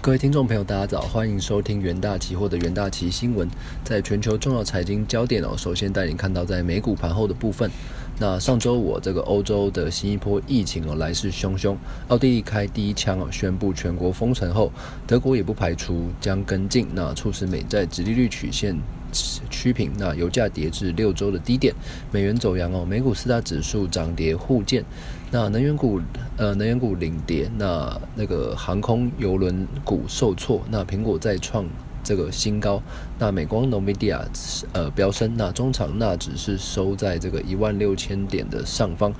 各位听众朋友，大家早，欢迎收听元大期货的元大期新闻。在全球重要财经焦点哦，首先带你看到在美股盘后的部分。那上周五，这个欧洲的新一波疫情哦来势汹汹，奥地利开第一枪哦，宣布全国封城后，德国也不排除将跟进，那促使美债直利率曲线趋平，那油价跌至六周的低点，美元走阳哦，美股四大指数涨跌互见，那能源股呃能源股领跌，那那个航空邮轮股受挫，那苹果再创。这个新高，那美光 Nvidia 呃飙升，那中场纳指是收在这个一万六千点的上方，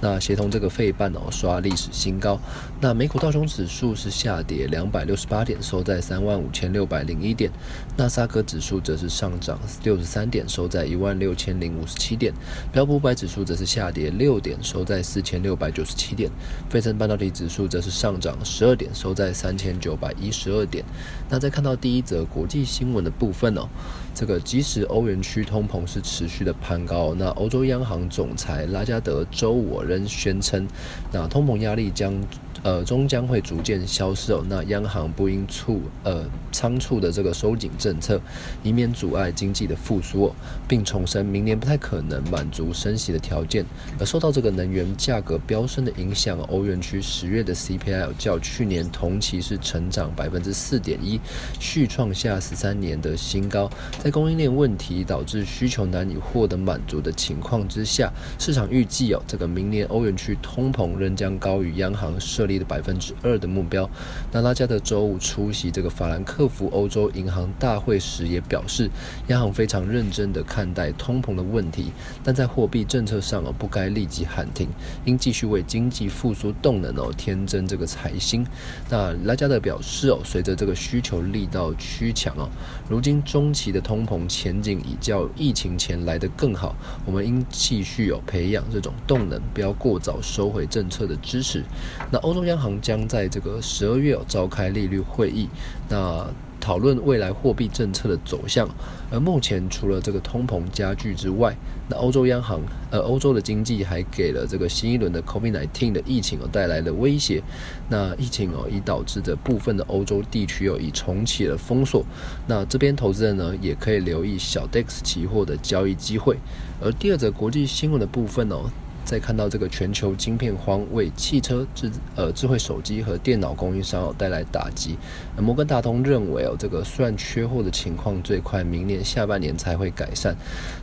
那协同这个费半哦刷历史新高，那美股道琼指数是下跌两百六十八点，收在三万五千六百零一点，纳斯达克指数则是上涨六十三点，收在一万六千零五十七点，标普五百指数则是下跌六点，收在四千六百九十七点，费城半导体指数则是上涨十二点，收在三千九百一十二点，那再看到第一则。国际新闻的部分哦，这个即使欧元区通膨是持续的攀高，那欧洲央行总裁拉加德周五仍宣称，那通膨压力将。呃，终将会逐渐消失哦。那央行不应促呃仓促的这个收紧政策，以免阻碍经济的复苏，并重申明年不太可能满足升息的条件。而受到这个能源价格飙升的影响，欧元区十月的 CPI 较去年同期是成长百分之四点一，续创下十三年的新高。在供应链问题导致需求难以获得满足的情况之下，市场预计哦，这个明年欧元区通膨仍将高于央行设立。的百分之二的目标。那拉加德周五出席这个法兰克福欧洲银行大会时也表示，央行非常认真的看待通膨的问题，但在货币政策上哦不该立即喊停，应继续为经济复苏动能哦添增这个财星。那拉加德表示哦，随着这个需求力道趋强哦，如今中期的通膨前景已较疫情前来得更好，我们应继续有培养这种动能，不要过早收回政策的支持。那欧洲。央行将在这个十二月召开利率会议，那讨论未来货币政策的走向。而目前除了这个通膨加剧之外，那欧洲央行呃欧洲的经济还给了这个新一轮的 COVID-19 的疫情哦带来了威胁。那疫情哦已导致着部分的欧洲地区哦已重启了封锁。那这边投资人呢也可以留意小 DEX 期货的交易机会。而第二则国际新闻的部分哦。再看到这个全球晶片荒为汽车智呃智慧手机和电脑供应商带来打击。摩根大通认为哦，这个虽然缺货的情况最快明年下半年才会改善，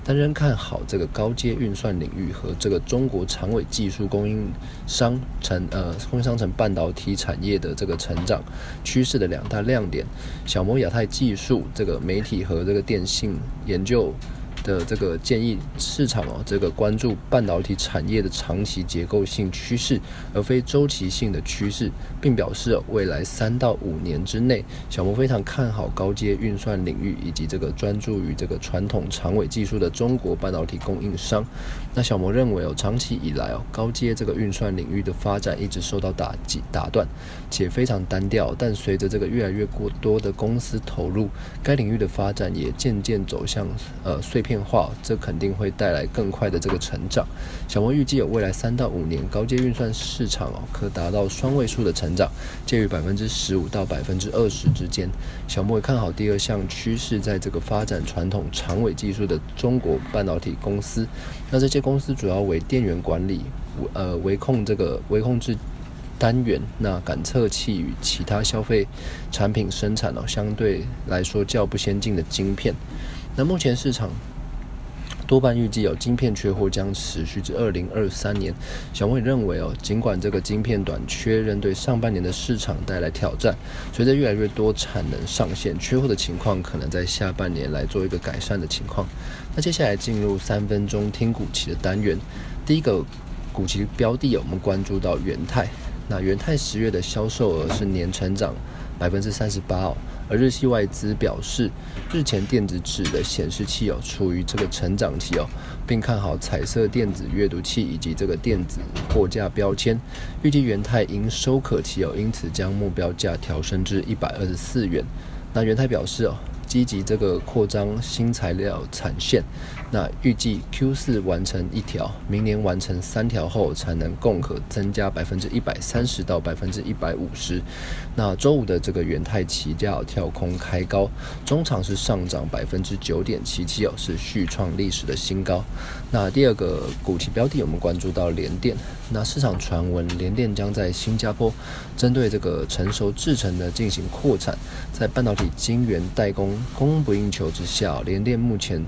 但仍看好这个高阶运算领域和这个中国长尾技术供应商成呃 供应商成半导体产业的这个成长趋势的两大亮点。小摩亚太技术这个媒体和这个电信研究。的这个建议市场哦，这个关注半导体产业的长期结构性趋势，而非周期性的趋势，并表示未来三到五年之内，小摩非常看好高阶运算领域以及这个专注于这个传统长尾技术的中国半导体供应商。那小摩认为哦，长期以来哦，高阶这个运算领域的发展一直受到打击打断，且非常单调。但随着这个越来越过多的公司投入，该领域的发展也渐渐走向呃碎片。变化，这肯定会带来更快的这个成长。小摩预计有未来三到五年，高阶运算市场哦，可达到双位数的成长，介于百分之十五到百分之二十之间。小摩也看好第二项趋势，在这个发展传统长尾技术的中国半导体公司。那这些公司主要为电源管理、呃，微控这个微控制单元、那感测器与其他消费产品生产哦，相对来说较不先进的晶片。那目前市场。多半预计有晶片缺货将持续至二零二三年。小摩也认为哦，尽管这个晶片短缺仍对上半年的市场带来挑战，随着越来越多产能上线，缺货的情况可能在下半年来做一个改善的情况。那接下来进入三分钟听股期的单元，第一个股期标的我们关注到元泰。那元泰十月的销售额是年成长百分之三十八哦。而日系外资表示，日前电子纸的显示器哦处于这个成长期哦，并看好彩色电子阅读器以及这个电子货架标签，预计元泰营收可期哦，因此将目标价调升至一百二十四元。那元泰表示哦，积极这个扩张新材料产线。那预计 Q 四完成一条，明年完成三条后，产能共可增加百分之一百三十到百分之一百五十。那周五的这个元泰期价跳空开高，中场是上涨百分之九点七七哦，是续创历史的新高。那第二个股期标的，我们关注到联电。那市场传闻联电将在新加坡针对这个成熟制程的进行扩产，在半导体晶圆代工供不应求之下，联电目前。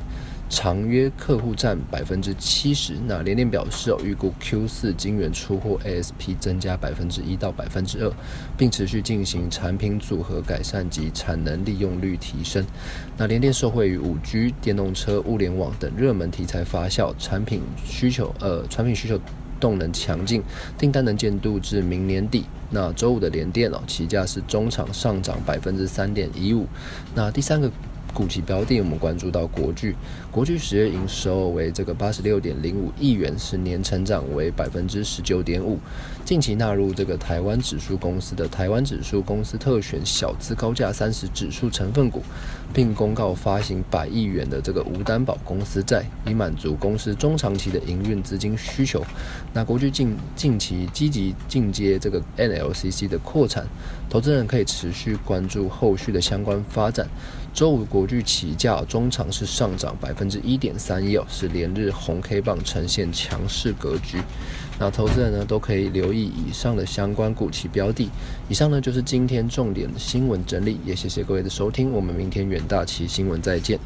长约客户占百分之七十。那联电表示，哦，预估 Q 四晶圆出货 ASP 增加百分之一到百分之二，并持续进行产品组合改善及产能利用率提升。那联电受惠于五 G、电动车、物联网等热门题材发酵，产品需求呃产品需求动能强劲，订单能见度至明年底。那周五的联电哦，起价是中场上涨百分之三点一五。那第三个。股期标的，我们关注到国巨，国巨十月营收为这个八十六点零五亿元，是年成长为百分之十九点五。近期纳入这个台湾指数公司的台湾指数公司特选小资高价三十指数成分股，并公告发行百亿元的这个无担保公司债，以满足公司中长期的营运资金需求。那国巨近近期积极进阶这个 NLCC 的扩产，投资人可以持续关注后续的相关发展。周五国巨起价中长是上涨百分之一点三一，是连日红 K 棒呈现强势格局。那投资人呢都可以留意以上的相关股期标的。以上呢就是今天重点的新闻整理，也谢谢各位的收听，我们明天远大旗新闻再见。